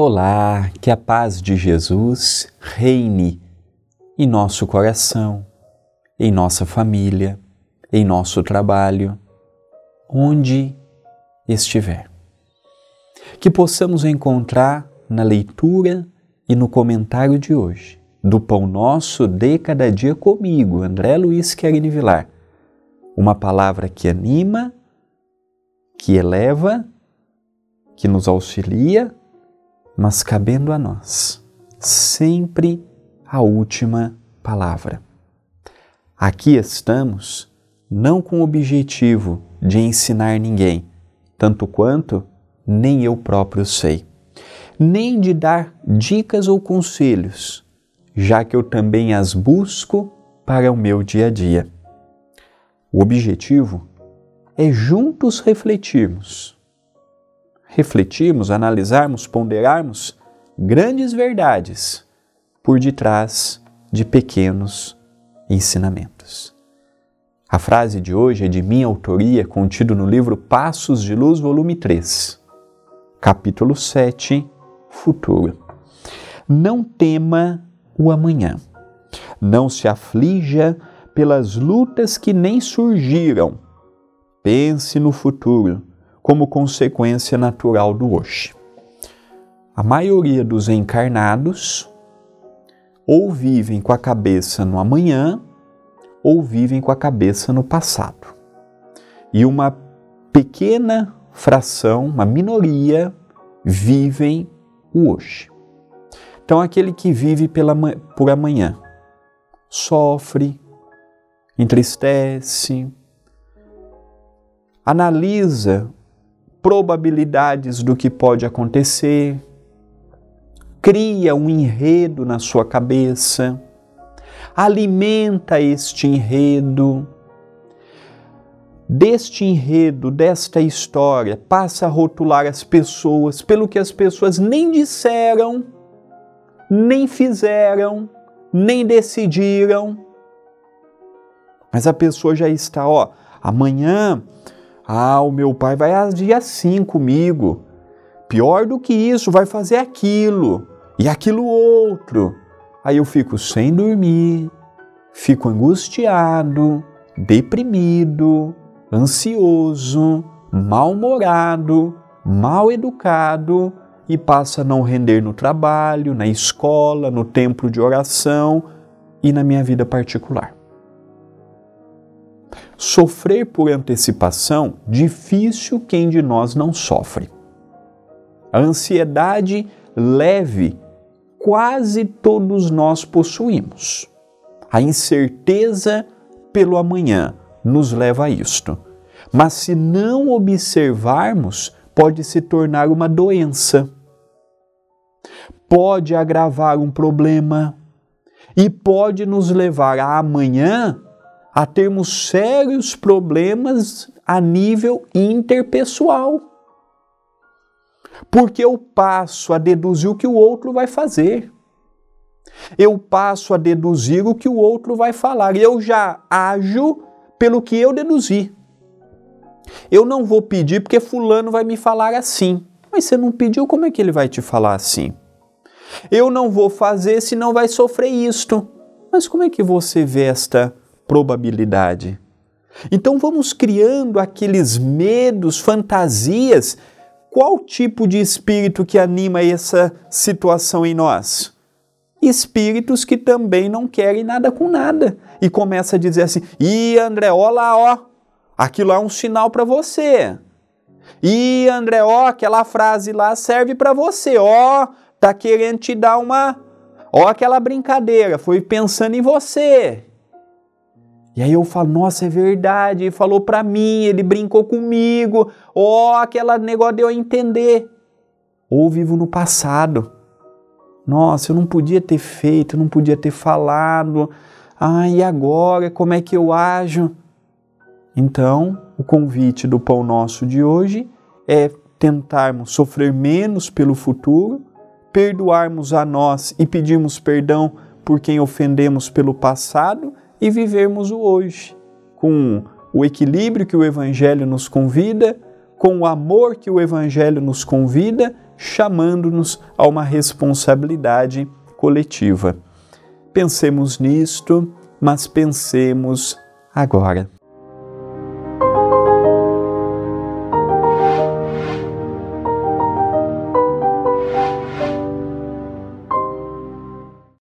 Olá, que a paz de Jesus reine em nosso coração, em nossa família, em nosso trabalho, onde estiver. Que possamos encontrar na leitura e no comentário de hoje do Pão Nosso de Cada Dia comigo, André Luiz Querini Vilar, uma palavra que anima, que eleva, que nos auxilia, mas cabendo a nós sempre a última palavra. Aqui estamos não com o objetivo de ensinar ninguém, tanto quanto nem eu próprio sei, nem de dar dicas ou conselhos, já que eu também as busco para o meu dia a dia. O objetivo é juntos refletirmos. Refletirmos, analisarmos, ponderarmos grandes verdades por detrás de pequenos ensinamentos. A frase de hoje é de minha autoria, contido no livro Passos de Luz, volume 3, capítulo 7, Futuro. Não tema o amanhã. Não se aflija pelas lutas que nem surgiram. Pense no futuro como consequência natural do hoje. A maioria dos encarnados ou vivem com a cabeça no amanhã ou vivem com a cabeça no passado. E uma pequena fração, uma minoria, vivem o hoje. Então, aquele que vive pela, por amanhã sofre, entristece, analisa probabilidades do que pode acontecer, cria um enredo na sua cabeça alimenta este enredo. Deste enredo, desta história, passa a rotular as pessoas pelo que as pessoas nem disseram, nem fizeram, nem decidiram. Mas a pessoa já está, ó, amanhã, ah, o meu pai vai agir assim comigo. Pior do que isso, vai fazer aquilo e aquilo outro. Aí eu fico sem dormir, fico angustiado, deprimido, ansioso, mal-humorado, mal educado e passa a não render no trabalho, na escola, no templo de oração e na minha vida particular. Sofrer por antecipação, difícil quem de nós não sofre. A ansiedade leve quase todos nós possuímos. A incerteza pelo amanhã nos leva a isto. Mas se não observarmos, pode se tornar uma doença. Pode agravar um problema e pode nos levar a amanhã a termos sérios problemas a nível interpessoal porque eu passo a deduzir o que o outro vai fazer. Eu passo a deduzir o que o outro vai falar. Eu já ajo pelo que eu deduzi. Eu não vou pedir porque Fulano vai me falar assim. Mas você não pediu, como é que ele vai te falar assim? Eu não vou fazer, senão vai sofrer isto. Mas como é que você vê esta probabilidade? Então vamos criando aqueles medos, fantasias qual tipo de espírito que anima essa situação em nós? Espíritos que também não querem nada com nada e começa a dizer assim: "E André, ó lá, ó, aquilo é um sinal para você. E André, ó, aquela frase lá serve para você, ó, tá querendo te dar uma, ó, aquela brincadeira, foi pensando em você. E aí eu falo, nossa, é verdade, ele falou para mim, ele brincou comigo, ó, oh, aquela negócio deu a entender. Ou vivo no passado. Nossa, eu não podia ter feito, não podia ter falado. Ah, e agora, como é que eu ajo? Então, o convite do Pão Nosso de hoje é tentarmos sofrer menos pelo futuro, perdoarmos a nós e pedirmos perdão por quem ofendemos pelo passado e vivermos o hoje com o equilíbrio que o Evangelho nos convida, com o amor que o Evangelho nos convida, chamando-nos a uma responsabilidade coletiva. Pensemos nisto, mas pensemos agora.